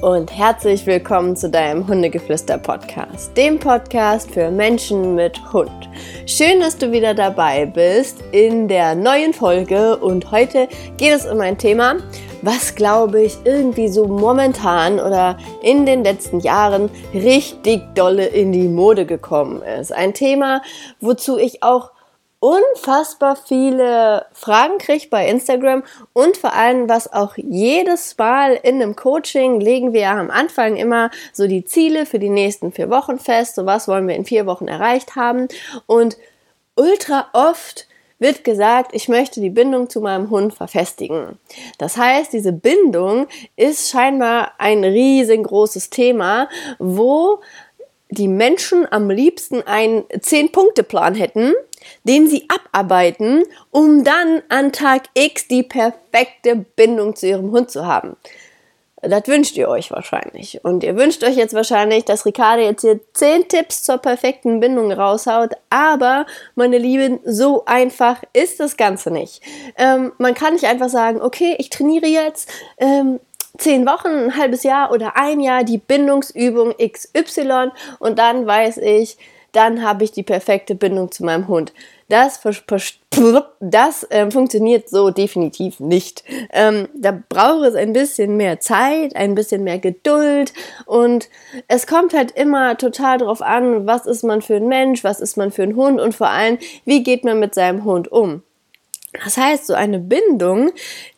Und herzlich willkommen zu deinem Hundegeflüster-Podcast, dem Podcast für Menschen mit Hund. Schön, dass du wieder dabei bist in der neuen Folge und heute geht es um ein Thema, was glaube ich irgendwie so momentan oder in den letzten Jahren richtig dolle in die Mode gekommen ist. Ein Thema, wozu ich auch unfassbar viele Fragen kriege bei Instagram. Und vor allem, was auch jedes Mal in einem Coaching legen wir am Anfang immer so die Ziele für die nächsten vier Wochen fest, so was wollen wir in vier Wochen erreicht haben? Und ultra oft wird gesagt, ich möchte die Bindung zu meinem Hund verfestigen. Das heißt, diese Bindung ist scheinbar ein riesengroßes Thema, wo die Menschen am liebsten einen Zehn-Punkte-Plan hätten, den sie abarbeiten, um dann an Tag X die perfekte Bindung zu ihrem Hund zu haben. Das wünscht ihr euch wahrscheinlich. Und ihr wünscht euch jetzt wahrscheinlich, dass Ricardo jetzt hier 10 Tipps zur perfekten Bindung raushaut. Aber, meine Lieben, so einfach ist das Ganze nicht. Ähm, man kann nicht einfach sagen, okay, ich trainiere jetzt ähm, 10 Wochen, ein halbes Jahr oder ein Jahr die Bindungsübung XY und dann weiß ich, dann habe ich die perfekte Bindung zu meinem Hund. Das, das äh, funktioniert so definitiv nicht. Ähm, da braucht es ein bisschen mehr Zeit, ein bisschen mehr Geduld und es kommt halt immer total drauf an, was ist man für ein Mensch, was ist man für ein Hund und vor allem, wie geht man mit seinem Hund um. Das heißt, so eine Bindung,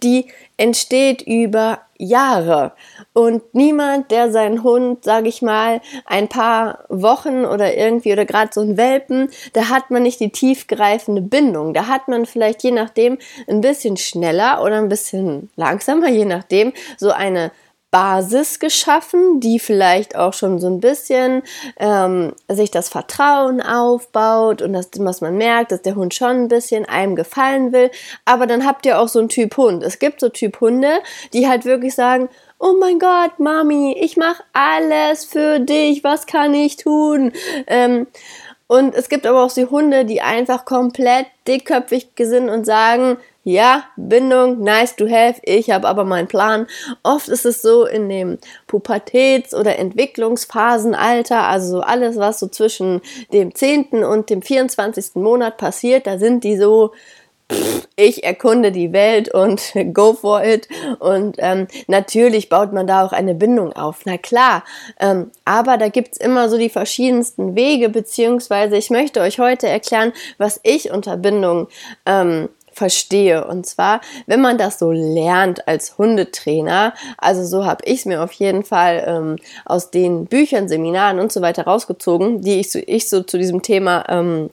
die entsteht über Jahre. Und niemand, der seinen Hund, sage ich mal, ein paar Wochen oder irgendwie oder gerade so ein Welpen, da hat man nicht die tiefgreifende Bindung. Da hat man vielleicht je nachdem ein bisschen schneller oder ein bisschen langsamer, je nachdem, so eine Basis geschaffen, die vielleicht auch schon so ein bisschen ähm, sich das Vertrauen aufbaut und das, was man merkt, dass der Hund schon ein bisschen einem gefallen will. Aber dann habt ihr auch so einen Typ Hund. Es gibt so Typ Hunde, die halt wirklich sagen, oh mein Gott, Mami, ich mache alles für dich, was kann ich tun? Ähm, und es gibt aber auch so Hunde, die einfach komplett dickköpfig sind und sagen, ja, Bindung, nice to have, ich habe aber meinen Plan. Oft ist es so in dem Pubertäts- oder Entwicklungsphasenalter, also so alles, was so zwischen dem 10. und dem 24. Monat passiert, da sind die so, ich erkunde die Welt und go for it. Und ähm, natürlich baut man da auch eine Bindung auf, na klar. Ähm, aber da gibt's immer so die verschiedensten Wege, beziehungsweise ich möchte euch heute erklären, was ich unter Bindung ähm, verstehe. Und zwar, wenn man das so lernt als Hundetrainer, also so habe ich es mir auf jeden Fall ähm, aus den Büchern, Seminaren und so weiter rausgezogen, die ich so, ich so zu diesem Thema ähm,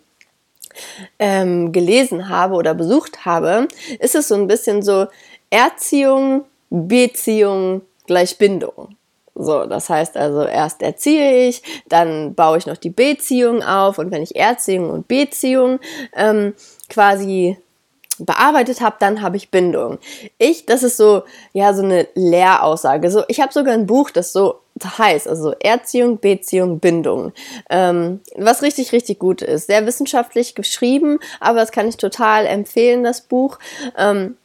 ähm, gelesen habe oder besucht habe, ist es so ein bisschen so Erziehung, Beziehung gleich Bindung. So, das heißt also, erst erziehe ich, dann baue ich noch die Beziehung auf und wenn ich Erziehung und Beziehung ähm, quasi bearbeitet habe, dann habe ich Bindung. Ich, das ist so, ja, so eine Lehraussage. So, ich habe sogar ein Buch, das so heißt, also Erziehung, Beziehung, Bindung. Ähm, was richtig, richtig gut ist. Sehr wissenschaftlich geschrieben, aber das kann ich total empfehlen, das Buch. Ähm,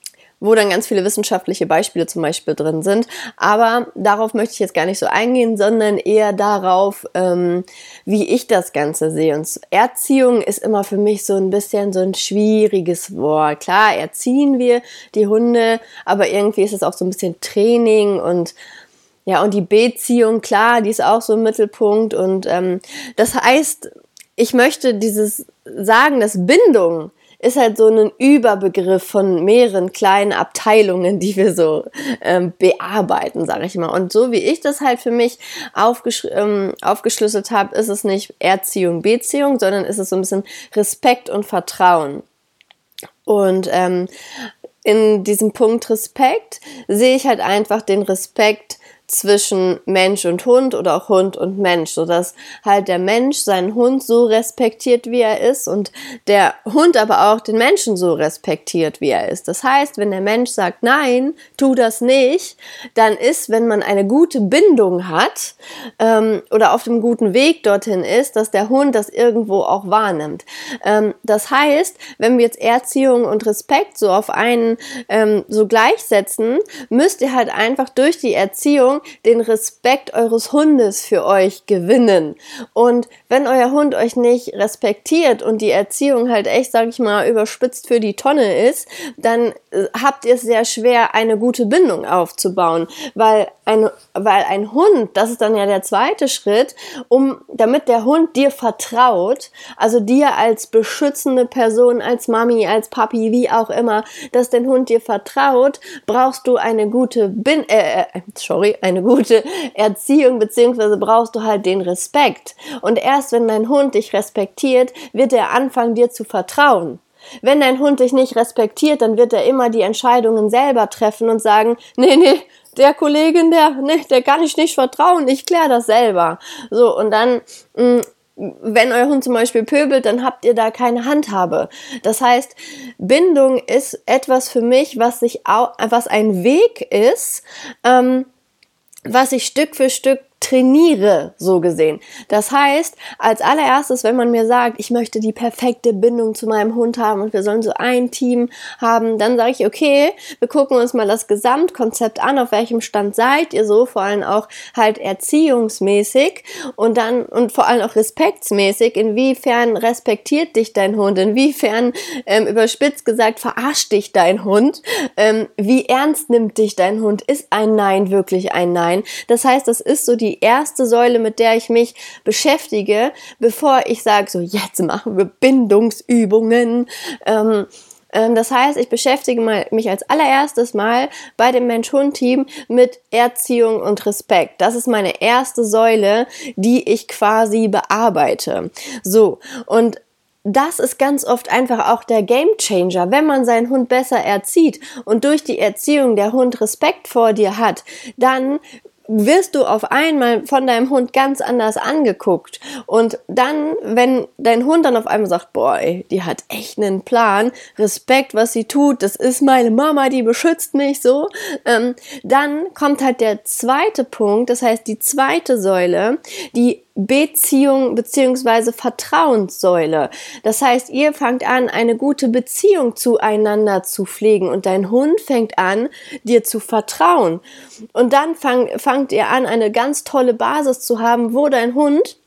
wo dann ganz viele wissenschaftliche Beispiele zum Beispiel drin sind. Aber darauf möchte ich jetzt gar nicht so eingehen, sondern eher darauf, ähm, wie ich das Ganze sehe. Und Erziehung ist immer für mich so ein bisschen so ein schwieriges Wort. Klar, erziehen wir die Hunde, aber irgendwie ist es auch so ein bisschen Training und ja, und die Beziehung, klar, die ist auch so im Mittelpunkt. Und ähm, das heißt, ich möchte dieses sagen, dass Bindung ist halt so ein Überbegriff von mehreren kleinen Abteilungen, die wir so ähm, bearbeiten, sage ich mal. Und so wie ich das halt für mich aufgesch ähm, aufgeschlüsselt habe, ist es nicht Erziehung, Beziehung, sondern ist es so ein bisschen Respekt und Vertrauen. Und ähm, in diesem Punkt Respekt sehe ich halt einfach den Respekt zwischen Mensch und Hund oder auch Hund und Mensch, so dass halt der Mensch seinen Hund so respektiert, wie er ist und der Hund aber auch den Menschen so respektiert, wie er ist. Das heißt, wenn der Mensch sagt, nein, tu das nicht, dann ist, wenn man eine gute Bindung hat ähm, oder auf dem guten Weg dorthin ist, dass der Hund das irgendwo auch wahrnimmt. Ähm, das heißt, wenn wir jetzt Erziehung und Respekt so auf einen ähm, so gleichsetzen, müsst ihr halt einfach durch die Erziehung den Respekt eures Hundes für euch gewinnen. Und wenn euer Hund euch nicht respektiert und die Erziehung halt echt, sag ich mal, überspitzt für die Tonne ist, dann äh, habt ihr es sehr schwer, eine gute Bindung aufzubauen, weil ein, weil ein Hund, das ist dann ja der zweite Schritt, um, damit der Hund dir vertraut, also dir als beschützende Person, als Mami, als Papi, wie auch immer, dass dein Hund dir vertraut, brauchst du eine gute Bin äh, äh, sorry, eine gute Erziehung, beziehungsweise brauchst du halt den Respekt. Und erst wenn dein Hund dich respektiert, wird er anfangen, dir zu vertrauen. Wenn dein Hund dich nicht respektiert, dann wird er immer die Entscheidungen selber treffen und sagen, nee, nee, der Kollegin, der, nee, der kann ich nicht vertrauen, ich kläre das selber. So, und dann, mm, wenn euer Hund zum Beispiel pöbelt, dann habt ihr da keine Handhabe. Das heißt, Bindung ist etwas für mich, was sich auch, was ein Weg ist, ähm, was ich Stück für Stück trainiere, so gesehen. Das heißt, als allererstes, wenn man mir sagt, ich möchte die perfekte Bindung zu meinem Hund haben und wir sollen so ein Team haben, dann sage ich, okay, wir gucken uns mal das Gesamtkonzept an, auf welchem Stand seid ihr so, vor allem auch halt erziehungsmäßig und dann und vor allem auch respektsmäßig, inwiefern respektiert dich dein Hund, inwiefern ähm, überspitzt gesagt verarscht dich dein Hund, ähm, wie ernst nimmt dich dein Hund, ist ein Nein wirklich ein Nein. Das heißt, das ist so die die erste Säule, mit der ich mich beschäftige, bevor ich sage, so jetzt machen wir Bindungsübungen. Ähm, ähm, das heißt, ich beschäftige mich als allererstes mal bei dem Mensch-Hund-Team mit Erziehung und Respekt. Das ist meine erste Säule, die ich quasi bearbeite. So, und das ist ganz oft einfach auch der Game Changer, wenn man seinen Hund besser erzieht und durch die Erziehung der Hund Respekt vor dir hat, dann wirst du auf einmal von deinem Hund ganz anders angeguckt. Und dann, wenn dein Hund dann auf einmal sagt, boah, ey, die hat echt einen Plan, Respekt, was sie tut, das ist meine Mama, die beschützt mich so, ähm, dann kommt halt der zweite Punkt, das heißt die zweite Säule, die Beziehung beziehungsweise Vertrauenssäule. Das heißt, ihr fangt an, eine gute Beziehung zueinander zu pflegen und dein Hund fängt an, dir zu vertrauen. Und dann fang, fangt ihr an, eine ganz tolle Basis zu haben, wo dein Hund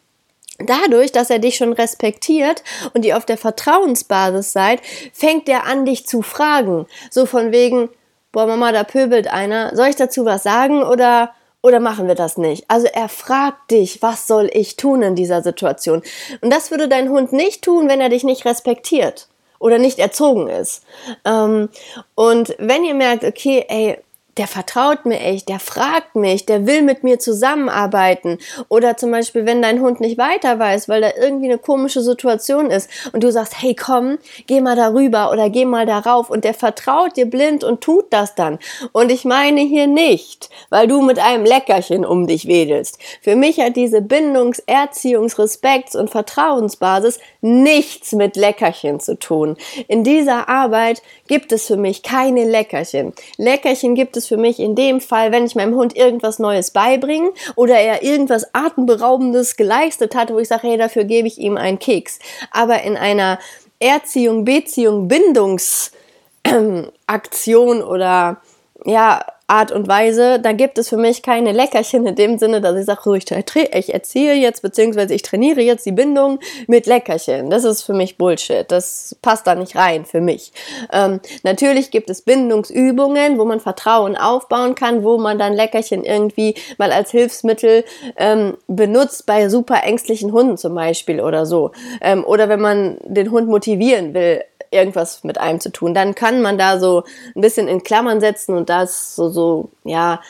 Dadurch, dass er dich schon respektiert und ihr auf der Vertrauensbasis seid, fängt er an, dich zu fragen. So von wegen, boah, Mama, da pöbelt einer. Soll ich dazu was sagen oder oder machen wir das nicht? Also er fragt dich, was soll ich tun in dieser Situation? Und das würde dein Hund nicht tun, wenn er dich nicht respektiert oder nicht erzogen ist. Ähm, und wenn ihr merkt, okay, ey, der vertraut mir echt, der fragt mich, der will mit mir zusammenarbeiten. Oder zum Beispiel, wenn dein Hund nicht weiter weiß, weil da irgendwie eine komische Situation ist und du sagst, hey komm, geh mal darüber oder geh mal darauf und der vertraut dir blind und tut das dann. Und ich meine hier nicht, weil du mit einem Leckerchen um dich wedelst. Für mich hat diese Bindungs-, Erziehungs-, Respekts- und Vertrauensbasis nichts mit Leckerchen zu tun. In dieser Arbeit gibt es für mich keine Leckerchen. Leckerchen gibt es es für mich in dem Fall, wenn ich meinem Hund irgendwas Neues beibringe oder er irgendwas Atemberaubendes geleistet hat, wo ich sage, hey, dafür gebe ich ihm einen Keks. Aber in einer Erziehung, Beziehung, Bindungsaktion oder ja, Art und Weise, da gibt es für mich keine Leckerchen in dem Sinne, dass ich sage, so, ich, ich erziehe jetzt, beziehungsweise ich trainiere jetzt die Bindung mit Leckerchen. Das ist für mich Bullshit. Das passt da nicht rein für mich. Ähm, natürlich gibt es Bindungsübungen, wo man Vertrauen aufbauen kann, wo man dann Leckerchen irgendwie mal als Hilfsmittel ähm, benutzt, bei super ängstlichen Hunden zum Beispiel oder so. Ähm, oder wenn man den Hund motivieren will, irgendwas mit einem zu tun. Dann kann man da so ein bisschen in Klammern setzen und das so, so, ja,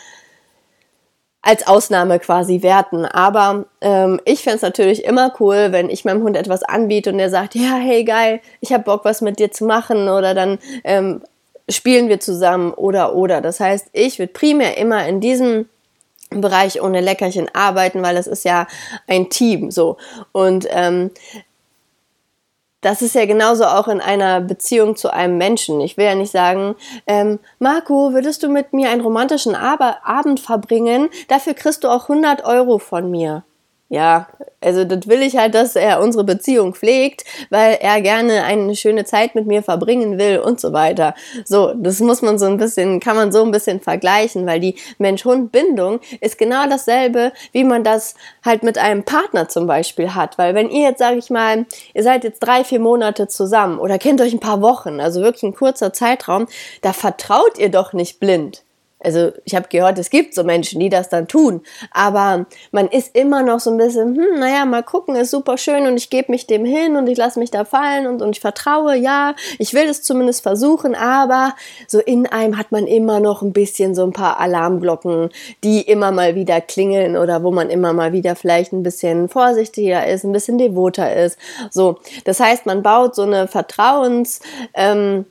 als Ausnahme quasi werten. Aber ähm, ich fände es natürlich immer cool, wenn ich meinem Hund etwas anbiete und der sagt, ja, hey geil, ich habe Bock, was mit dir zu machen oder dann ähm, spielen wir zusammen oder oder. Das heißt, ich würde primär immer in diesem Bereich ohne Leckerchen arbeiten, weil es ist ja ein Team so. Und ähm, das ist ja genauso auch in einer Beziehung zu einem Menschen. Ich will ja nicht sagen, ähm, Marco, würdest du mit mir einen romantischen Ab Abend verbringen? Dafür kriegst du auch 100 Euro von mir. ja, also das will ich halt, dass er unsere Beziehung pflegt, weil er gerne eine schöne Zeit mit mir verbringen will und so weiter. So, das muss man so ein bisschen, kann man so ein bisschen vergleichen, weil die Mensch-Hund-Bindung ist genau dasselbe, wie man das halt mit einem Partner zum Beispiel hat. Weil wenn ihr jetzt, sage ich mal, ihr seid jetzt drei, vier Monate zusammen oder kennt euch ein paar Wochen, also wirklich ein kurzer Zeitraum, da vertraut ihr doch nicht blind also ich habe gehört, es gibt so Menschen, die das dann tun, aber man ist immer noch so ein bisschen, hm, naja, mal gucken, ist super schön und ich gebe mich dem hin und ich lasse mich da fallen und, und ich vertraue, ja, ich will es zumindest versuchen, aber so in einem hat man immer noch ein bisschen so ein paar Alarmglocken, die immer mal wieder klingeln oder wo man immer mal wieder vielleicht ein bisschen vorsichtiger ist, ein bisschen devoter ist. So, das heißt, man baut so eine Vertrauens, ähm,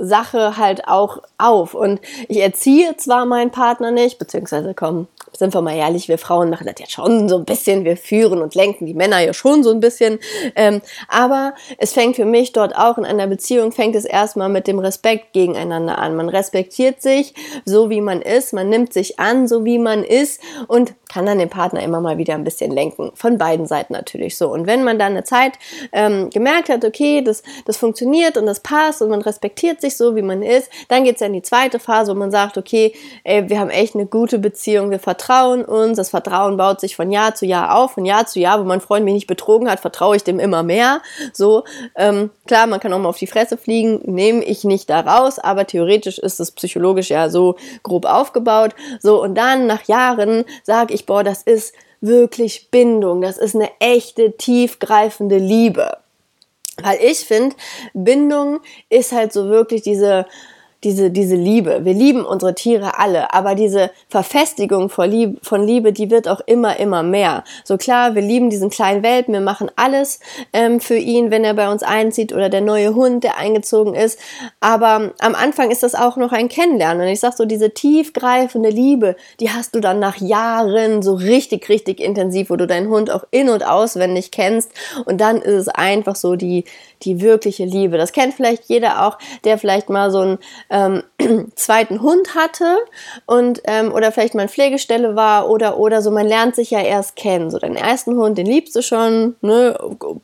Sache halt auch auf. Und ich erziehe zwar meinen Partner nicht, beziehungsweise komm, sind wir mal ehrlich, wir Frauen machen das ja schon so ein bisschen, wir führen und lenken die Männer ja schon so ein bisschen. Ähm, aber es fängt für mich dort auch in einer Beziehung, fängt es erstmal mit dem Respekt gegeneinander an. Man respektiert sich so, wie man ist, man nimmt sich an, so wie man ist und kann dann den Partner immer mal wieder ein bisschen lenken. Von beiden Seiten natürlich so. Und wenn man dann eine Zeit ähm, gemerkt hat, okay, das, das funktioniert und das passt und man respektiert sich so, wie man ist, dann geht's ja in die zweite Phase, wo man sagt, okay, ey, wir haben echt eine gute Beziehung, wir vertrauen uns, das Vertrauen baut sich von Jahr zu Jahr auf, von Jahr zu Jahr, wo mein Freund mich nicht betrogen hat, vertraue ich dem immer mehr. So, ähm, klar, man kann auch mal auf die Fresse fliegen, nehme ich nicht da raus, aber theoretisch ist es psychologisch ja so grob aufgebaut. So, und dann nach Jahren sage ich, boah, das ist wirklich Bindung, das ist eine echte, tiefgreifende Liebe. Weil ich finde, Bindung ist halt so wirklich diese, diese, diese Liebe. Wir lieben unsere Tiere alle, aber diese Verfestigung von Liebe, von Liebe, die wird auch immer, immer mehr. So klar, wir lieben diesen kleinen Welpen, wir machen alles ähm, für ihn, wenn er bei uns einzieht oder der neue Hund, der eingezogen ist. Aber am Anfang ist das auch noch ein Kennenlernen. Und ich sag so, diese tiefgreifende Liebe, die hast du dann nach Jahren so richtig, richtig intensiv, wo du deinen Hund auch in- und auswendig kennst. Und dann ist es einfach so die, die wirkliche Liebe. Das kennt vielleicht jeder auch, der vielleicht mal so einen ähm, zweiten Hund hatte und ähm, oder vielleicht mal in Pflegestelle war oder oder so. Man lernt sich ja erst kennen. So den ersten Hund, den liebst du schon, ne,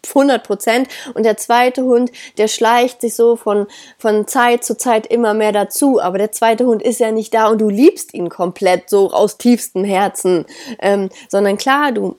100 Prozent. Und der zweite Hund, der schleicht sich so von von Zeit zu Zeit immer mehr dazu. Aber der zweite Hund ist ja nicht da und du liebst ihn komplett so aus tiefstem Herzen, ähm, sondern klar, du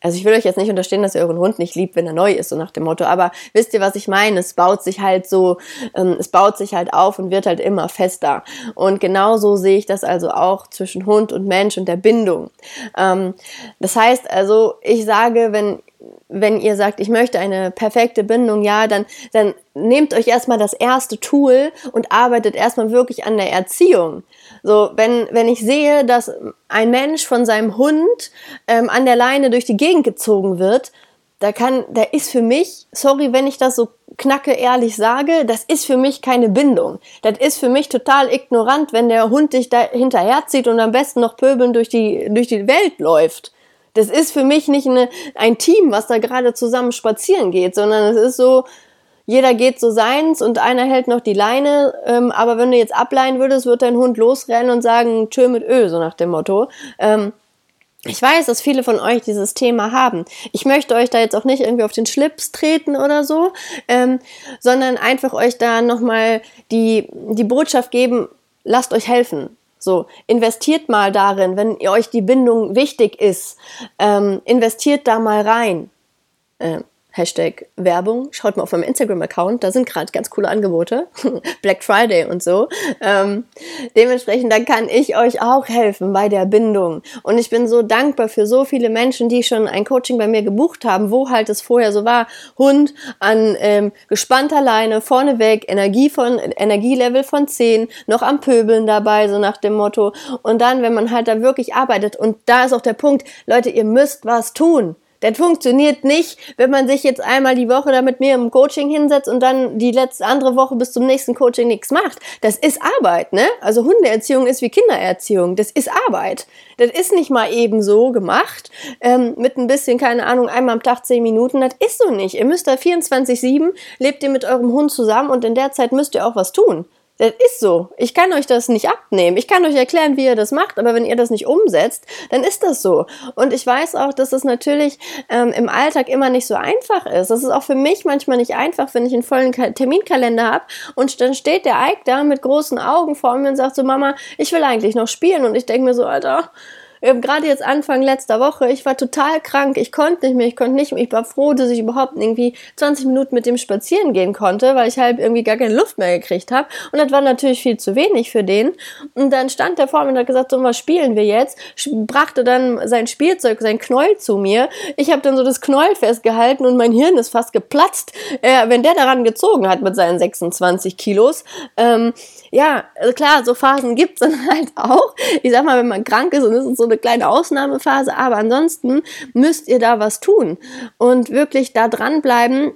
also ich will euch jetzt nicht unterstehen, dass ihr euren Hund nicht liebt, wenn er neu ist, so nach dem Motto. Aber wisst ihr, was ich meine? Es baut sich halt so, ähm, es baut sich halt auf und wird halt immer fester. Und genauso sehe ich das also auch zwischen Hund und Mensch und der Bindung. Ähm, das heißt also, ich sage, wenn wenn ihr sagt, ich möchte eine perfekte Bindung, ja, dann, dann nehmt euch erstmal das erste Tool und arbeitet erstmal wirklich an der Erziehung. So, wenn, wenn ich sehe, dass ein Mensch von seinem Hund ähm, an der Leine durch die Gegend gezogen wird, da kann, da ist für mich, sorry, wenn ich das so knacke ehrlich sage, das ist für mich keine Bindung. Das ist für mich total ignorant, wenn der Hund dich da hinterherzieht und am besten noch pöbeln durch die, durch die Welt läuft. Das ist für mich nicht eine, ein Team, was da gerade zusammen spazieren geht, sondern es ist so, jeder geht so seins und einer hält noch die Leine, ähm, aber wenn du jetzt ableihen würdest, wird dein Hund losrennen und sagen, tschö mit Ö, so nach dem Motto. Ähm, ich weiß, dass viele von euch dieses Thema haben. Ich möchte euch da jetzt auch nicht irgendwie auf den Schlips treten oder so, ähm, sondern einfach euch da nochmal die, die Botschaft geben, lasst euch helfen. So, investiert mal darin, wenn euch die Bindung wichtig ist, ähm, investiert da mal rein. Ähm, Hashtag Werbung. Schaut mal auf meinem Instagram-Account, da sind gerade ganz coole Angebote. Black Friday und so. Ähm, dementsprechend, da kann ich euch auch helfen bei der Bindung. Und ich bin so dankbar für so viele Menschen, die schon ein Coaching bei mir gebucht haben, wo halt es vorher so war, Hund an ähm, gespannter Leine, vorneweg, Energie von, Energielevel von 10, noch am Pöbeln dabei, so nach dem Motto. Und dann, wenn man halt da wirklich arbeitet, und da ist auch der Punkt, Leute, ihr müsst was tun. Das funktioniert nicht, wenn man sich jetzt einmal die Woche da mit mir im Coaching hinsetzt und dann die letzte andere Woche bis zum nächsten Coaching nichts macht. Das ist Arbeit, ne? Also Hundeerziehung ist wie Kindererziehung. Das ist Arbeit. Das ist nicht mal eben so gemacht, ähm, mit ein bisschen, keine Ahnung, einmal am Tag zehn Minuten. Das ist so nicht. Ihr müsst da 24-7, lebt ihr mit eurem Hund zusammen und in der Zeit müsst ihr auch was tun. Das ist so. Ich kann euch das nicht abnehmen. Ich kann euch erklären, wie ihr das macht, aber wenn ihr das nicht umsetzt, dann ist das so. Und ich weiß auch, dass das natürlich ähm, im Alltag immer nicht so einfach ist. Das ist auch für mich manchmal nicht einfach, wenn ich einen vollen Terminkalender habe und dann steht der Ike da mit großen Augen vor mir und sagt so, Mama, ich will eigentlich noch spielen. Und ich denke mir so, Alter, gerade jetzt Anfang letzter Woche, ich war total krank, ich konnte nicht mehr, ich konnte nicht mehr, ich war froh, dass ich überhaupt irgendwie 20 Minuten mit dem spazieren gehen konnte, weil ich halt irgendwie gar keine Luft mehr gekriegt habe. Und das war natürlich viel zu wenig für den. Und dann stand der vor mir und hat gesagt, so was spielen wir jetzt? Brachte dann sein Spielzeug, sein Knäuel zu mir. Ich habe dann so das Knäuel festgehalten und mein Hirn ist fast geplatzt, äh, wenn der daran gezogen hat mit seinen 26 Kilos. Ähm, ja, klar, so Phasen gibt's dann halt auch. Ich sag mal, wenn man krank ist und es ist so eine kleine Ausnahmephase, aber ansonsten müsst ihr da was tun und wirklich da dranbleiben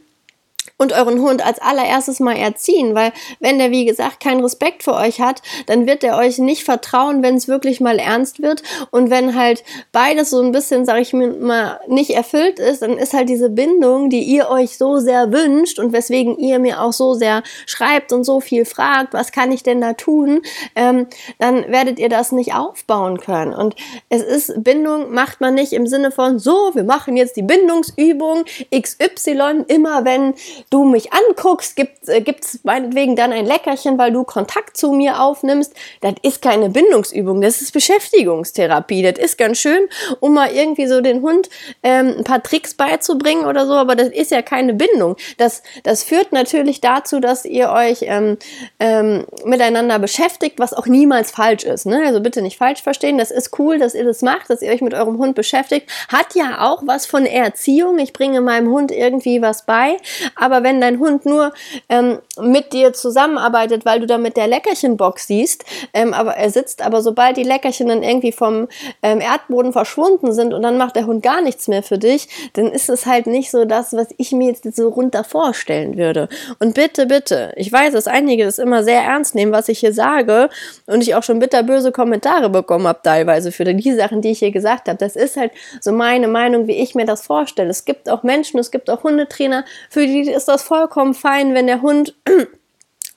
und euren Hund als allererstes mal erziehen, weil wenn der, wie gesagt, keinen Respekt vor euch hat, dann wird er euch nicht vertrauen, wenn es wirklich mal ernst wird. Und wenn halt beides so ein bisschen, sag ich mir mal, nicht erfüllt ist, dann ist halt diese Bindung, die ihr euch so sehr wünscht und weswegen ihr mir auch so sehr schreibt und so viel fragt, was kann ich denn da tun, ähm, dann werdet ihr das nicht aufbauen können. Und es ist, Bindung macht man nicht im Sinne von, so, wir machen jetzt die Bindungsübung XY, immer wenn du mich anguckst, gibt äh, meinetwegen dann ein Leckerchen, weil du Kontakt zu mir aufnimmst. Das ist keine Bindungsübung, das ist Beschäftigungstherapie. Das ist ganz schön, um mal irgendwie so den Hund ähm, ein paar Tricks beizubringen oder so, aber das ist ja keine Bindung. Das, das führt natürlich dazu, dass ihr euch ähm, ähm, miteinander beschäftigt, was auch niemals falsch ist. Ne? Also bitte nicht falsch verstehen. Das ist cool, dass ihr das macht, dass ihr euch mit eurem Hund beschäftigt. Hat ja auch was von Erziehung. Ich bringe meinem Hund irgendwie was bei. Aber wenn dein Hund nur ähm, mit dir zusammenarbeitet, weil du da mit der Leckerchenbox siehst, ähm, aber er sitzt, aber sobald die Leckerchen dann irgendwie vom ähm, Erdboden verschwunden sind und dann macht der Hund gar nichts mehr für dich, dann ist es halt nicht so das, was ich mir jetzt so runter vorstellen würde. Und bitte, bitte, ich weiß, dass einige das immer sehr ernst nehmen, was ich hier sage und ich auch schon bitterböse Kommentare bekommen habe teilweise für die Sachen, die ich hier gesagt habe. Das ist halt so meine Meinung, wie ich mir das vorstelle. Es gibt auch Menschen, es gibt auch Hundetrainer, für die ist das vollkommen fein, wenn der Hund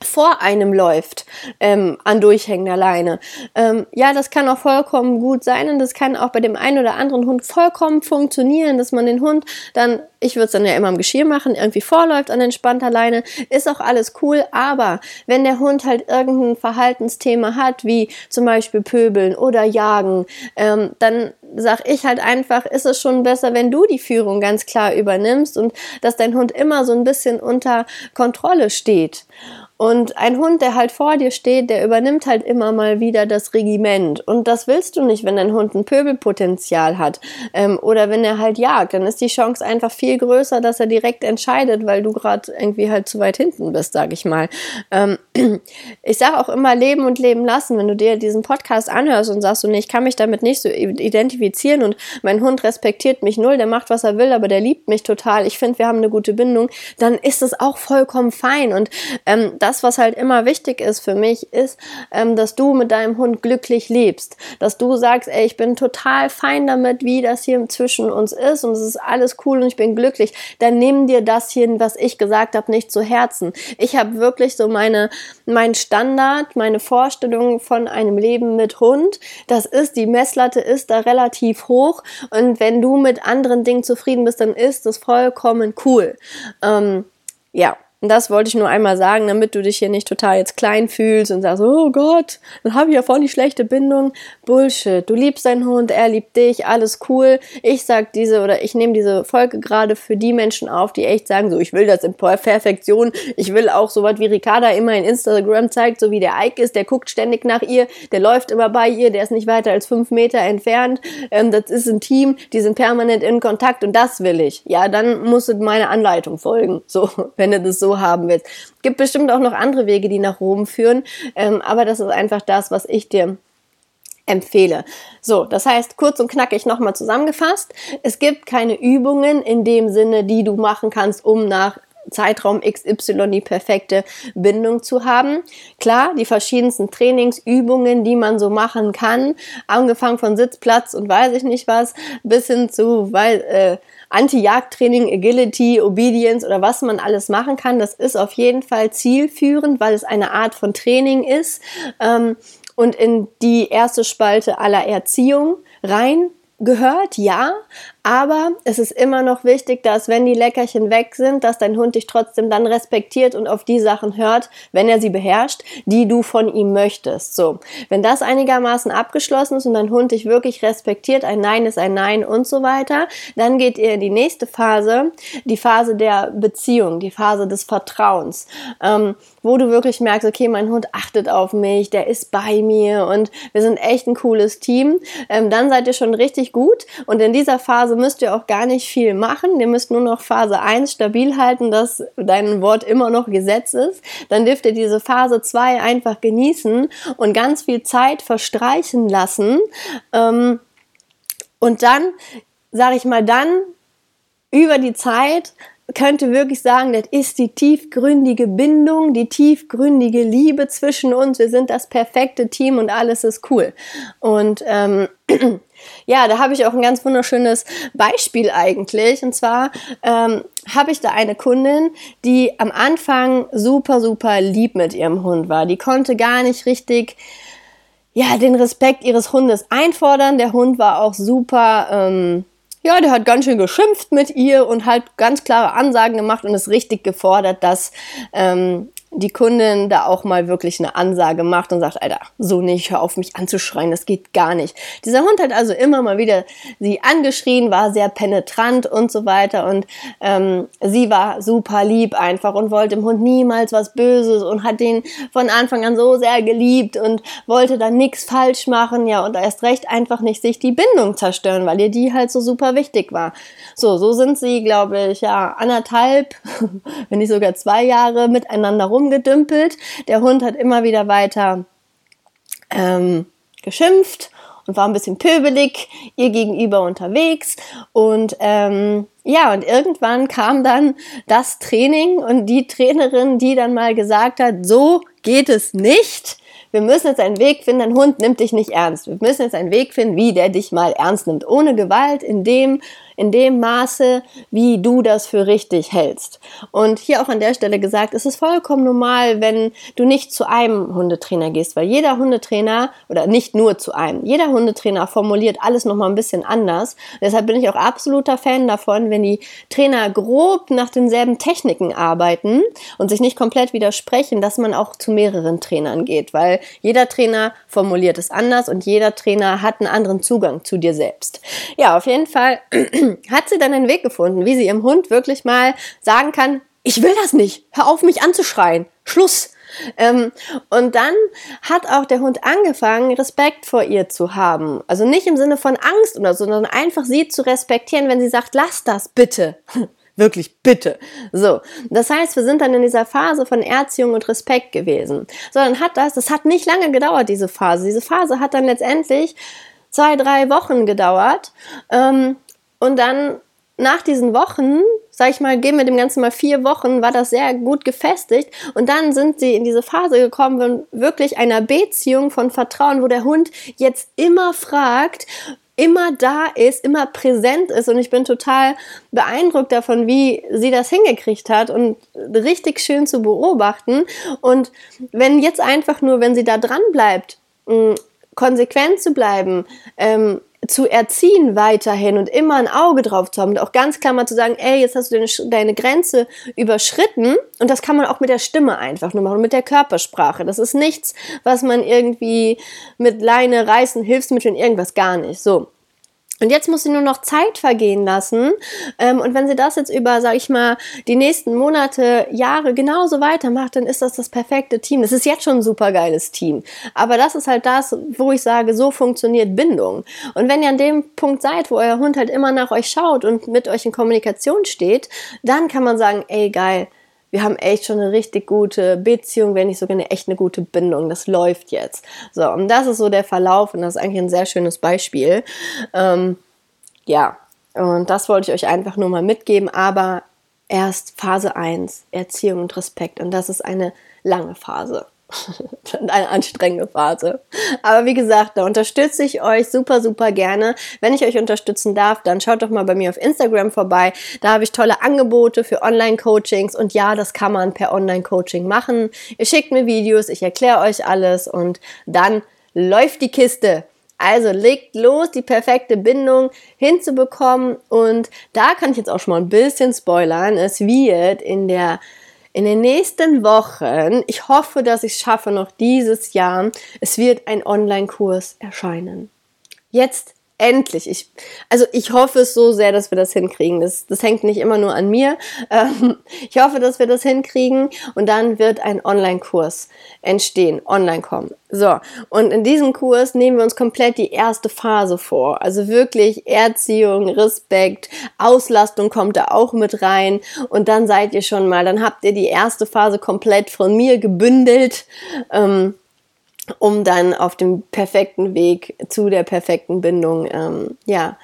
vor einem läuft ähm, an durchhängender Leine. Ähm, ja, das kann auch vollkommen gut sein und das kann auch bei dem einen oder anderen Hund vollkommen funktionieren, dass man den Hund dann, ich würde es dann ja immer im Geschirr machen, irgendwie vorläuft an entspannter Leine, ist auch alles cool, aber wenn der Hund halt irgendein Verhaltensthema hat, wie zum Beispiel Pöbeln oder Jagen, ähm, dann sag ich halt einfach, ist es schon besser, wenn du die Führung ganz klar übernimmst und dass dein Hund immer so ein bisschen unter Kontrolle steht. Und ein Hund, der halt vor dir steht, der übernimmt halt immer mal wieder das Regiment. Und das willst du nicht, wenn dein Hund ein Pöbelpotenzial hat. Ähm, oder wenn er halt jagt, dann ist die Chance einfach viel größer, dass er direkt entscheidet, weil du gerade irgendwie halt zu weit hinten bist, sag ich mal. Ähm, ich sage auch immer leben und leben lassen. Wenn du dir diesen Podcast anhörst und sagst, so, nee, ich kann mich damit nicht so identifizieren und mein Hund respektiert mich null, der macht, was er will, aber der liebt mich total. Ich finde, wir haben eine gute Bindung. Dann ist es auch vollkommen fein. Und ähm, das, was halt immer wichtig ist für mich, ist, ähm, dass du mit deinem Hund glücklich lebst. Dass du sagst, ey, ich bin total fein damit, wie das hier zwischen uns ist und es ist alles cool und ich bin glücklich. Dann nimm dir das hier, was ich gesagt habe, nicht zu Herzen. Ich habe wirklich so meine, mein Standard, meine Vorstellung von einem Leben mit Hund. Das ist, die Messlatte ist da relativ hoch und wenn du mit anderen Dingen zufrieden bist, dann ist das vollkommen cool. Ähm, ja, und das wollte ich nur einmal sagen, damit du dich hier nicht total jetzt klein fühlst und sagst, oh Gott, dann habe ich ja voll die schlechte Bindung. Bullshit. Du liebst deinen Hund, er liebt dich, alles cool. Ich sag diese oder ich nehme diese Folge gerade für die Menschen auf, die echt sagen, so ich will das in Perfektion. Ich will auch so was wie Ricarda immer in Instagram zeigt, so wie der Ike ist, der guckt ständig nach ihr, der läuft immer bei ihr, der ist nicht weiter als fünf Meter entfernt. Ähm, das ist ein Team, die sind permanent in Kontakt und das will ich. Ja, dann musst du meine Anleitung folgen. So, wenn du das so so haben willst. Gibt bestimmt auch noch andere Wege, die nach Rom führen, ähm, aber das ist einfach das, was ich dir empfehle. So, das heißt, kurz und knackig nochmal zusammengefasst. Es gibt keine Übungen in dem Sinne, die du machen kannst, um nach Zeitraum XY die perfekte Bindung zu haben. Klar, die verschiedensten Trainingsübungen, die man so machen kann, angefangen von Sitzplatz und weiß ich nicht was, bis hin zu weil, äh, Anti-Jagd-Training, Agility, Obedience oder was man alles machen kann, das ist auf jeden Fall zielführend, weil es eine Art von Training ist. Ähm, und in die erste Spalte aller Erziehung rein gehört, ja, aber es ist immer noch wichtig, dass wenn die Leckerchen weg sind, dass dein Hund dich trotzdem dann respektiert und auf die Sachen hört, wenn er sie beherrscht, die du von ihm möchtest. So, wenn das einigermaßen abgeschlossen ist und dein Hund dich wirklich respektiert, ein Nein ist ein Nein und so weiter, dann geht ihr in die nächste Phase, die Phase der Beziehung, die Phase des Vertrauens, ähm, wo du wirklich merkst, okay, mein Hund achtet auf mich, der ist bei mir und wir sind echt ein cooles Team. Ähm, dann seid ihr schon richtig gut und in dieser Phase müsst ihr auch gar nicht viel machen. Ihr müsst nur noch Phase 1 stabil halten, dass dein Wort immer noch Gesetz ist. Dann dürft ihr diese Phase 2 einfach genießen und ganz viel Zeit verstreichen lassen. Ähm, und dann, sage ich mal, dann über die Zeit könnte wirklich sagen, das ist die tiefgründige Bindung, die tiefgründige Liebe zwischen uns. Wir sind das perfekte Team und alles ist cool. Und ähm, ja, da habe ich auch ein ganz wunderschönes Beispiel eigentlich. Und zwar ähm, habe ich da eine Kundin, die am Anfang super, super lieb mit ihrem Hund war. Die konnte gar nicht richtig ja, den Respekt ihres Hundes einfordern. Der Hund war auch super. Ähm, ja, der hat ganz schön geschimpft mit ihr und halt ganz klare Ansagen gemacht und ist richtig gefordert, dass ähm, die Kundin da auch mal wirklich eine Ansage macht und sagt, Alter, so nicht, hör auf mich anzuschreien, das geht gar nicht. Dieser Hund hat also immer mal wieder sie angeschrien, war sehr penetrant und so weiter und ähm, sie war super lieb einfach und wollte dem Hund niemals was Böses und hat den von Anfang an so sehr geliebt und wollte dann nichts falsch machen, ja und erst recht einfach nicht sich die Bindung zerstören, weil ihr die halt so super wichtig war. So, so sind sie, glaube ich, ja anderthalb, wenn nicht sogar zwei Jahre miteinander rum rumgedümpelt. Der Hund hat immer wieder weiter ähm, geschimpft und war ein bisschen pöbelig ihr gegenüber unterwegs. Und ähm, ja, und irgendwann kam dann das Training und die Trainerin, die dann mal gesagt hat, so geht es nicht. Wir müssen jetzt einen Weg finden, dein Hund nimmt dich nicht ernst. Wir müssen jetzt einen Weg finden, wie der dich mal ernst nimmt. Ohne Gewalt, in dem in dem Maße, wie du das für richtig hältst. Und hier auch an der Stelle gesagt, es ist vollkommen normal, wenn du nicht zu einem Hundetrainer gehst, weil jeder Hundetrainer oder nicht nur zu einem, jeder Hundetrainer formuliert alles nochmal ein bisschen anders. Deshalb bin ich auch absoluter Fan davon, wenn die Trainer grob nach denselben Techniken arbeiten und sich nicht komplett widersprechen, dass man auch zu mehreren Trainern geht, weil jeder Trainer formuliert es anders und jeder Trainer hat einen anderen Zugang zu dir selbst. Ja, auf jeden Fall hat sie dann einen Weg gefunden, wie sie ihrem Hund wirklich mal sagen kann, ich will das nicht, hör auf mich anzuschreien, Schluss. Ähm, und dann hat auch der Hund angefangen, Respekt vor ihr zu haben. Also nicht im Sinne von Angst oder so, sondern einfach sie zu respektieren, wenn sie sagt, lass das bitte. Wirklich, bitte. So. Das heißt, wir sind dann in dieser Phase von Erziehung und Respekt gewesen. So, dann hat das, das hat nicht lange gedauert, diese Phase. Diese Phase hat dann letztendlich zwei, drei Wochen gedauert. Ähm, und dann nach diesen Wochen, sag ich mal, geben wir dem Ganzen mal vier Wochen, war das sehr gut gefestigt. Und dann sind sie in diese Phase gekommen, von wirklich einer Beziehung von Vertrauen, wo der Hund jetzt immer fragt, immer da ist, immer präsent ist. Und ich bin total beeindruckt davon, wie sie das hingekriegt hat und richtig schön zu beobachten. Und wenn jetzt einfach nur, wenn sie da dran bleibt, konsequent zu bleiben, ähm, zu erziehen weiterhin und immer ein Auge drauf zu haben und auch ganz klar mal zu sagen, ey, jetzt hast du deine, deine Grenze überschritten und das kann man auch mit der Stimme einfach nur machen, mit der Körpersprache. Das ist nichts, was man irgendwie mit Leine, Reißen, Hilfsmitteln, irgendwas gar nicht. So. Und jetzt muss sie nur noch Zeit vergehen lassen. Ähm, und wenn sie das jetzt über, sag ich mal, die nächsten Monate, Jahre genauso weitermacht, dann ist das das perfekte Team. Das ist jetzt schon ein super geiles Team. Aber das ist halt das, wo ich sage, so funktioniert Bindung. Und wenn ihr an dem Punkt seid, wo euer Hund halt immer nach euch schaut und mit euch in Kommunikation steht, dann kann man sagen, ey, geil, wir haben echt schon eine richtig gute Beziehung, wenn nicht sogar eine echt eine gute Bindung. Das läuft jetzt. So, und das ist so der Verlauf und das ist eigentlich ein sehr schönes Beispiel. Ähm, ja, und das wollte ich euch einfach nur mal mitgeben, aber erst Phase 1, Erziehung und Respekt. Und das ist eine lange Phase. eine anstrengende Phase. Aber wie gesagt, da unterstütze ich euch super, super gerne. Wenn ich euch unterstützen darf, dann schaut doch mal bei mir auf Instagram vorbei. Da habe ich tolle Angebote für Online-Coachings und ja, das kann man per Online-Coaching machen. Ihr schickt mir Videos, ich erkläre euch alles und dann läuft die Kiste. Also legt los, die perfekte Bindung hinzubekommen. Und da kann ich jetzt auch schon mal ein bisschen spoilern. Es wird in der in den nächsten Wochen, ich hoffe, dass ich es schaffe noch dieses Jahr, es wird ein Online-Kurs erscheinen. Jetzt endlich. Ich, also ich hoffe es so sehr, dass wir das hinkriegen. Das, das hängt nicht immer nur an mir. Ähm, ich hoffe, dass wir das hinkriegen und dann wird ein Online-Kurs entstehen, online kommen. So, und in diesem Kurs nehmen wir uns komplett die erste Phase vor. Also wirklich Erziehung, Respekt, Auslastung kommt da auch mit rein und dann seid ihr schon mal, dann habt ihr die erste Phase komplett von mir gebündelt. Ähm, um dann auf dem perfekten Weg zu der perfekten Bindung ähm, ja,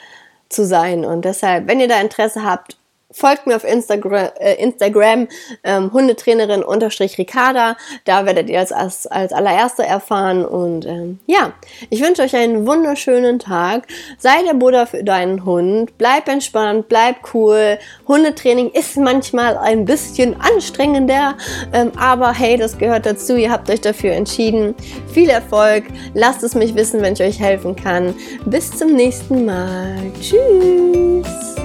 zu sein. Und deshalb, wenn ihr da Interesse habt, folgt mir auf Instagram, äh, Instagram ähm, Hundetrainerin unterstrich Ricarda. Da werdet ihr es als, als allererste erfahren. Und ähm, ja, ich wünsche euch einen wunderschönen Tag. Sei der Buddha für deinen Hund. Bleib entspannt, bleib cool. Hundetraining ist manchmal ein bisschen anstrengender, ähm, aber hey, das gehört dazu. Ihr habt euch dafür entschieden. Viel Erfolg. Lasst es mich wissen, wenn ich euch helfen kann. Bis zum nächsten Mal. Tschüss.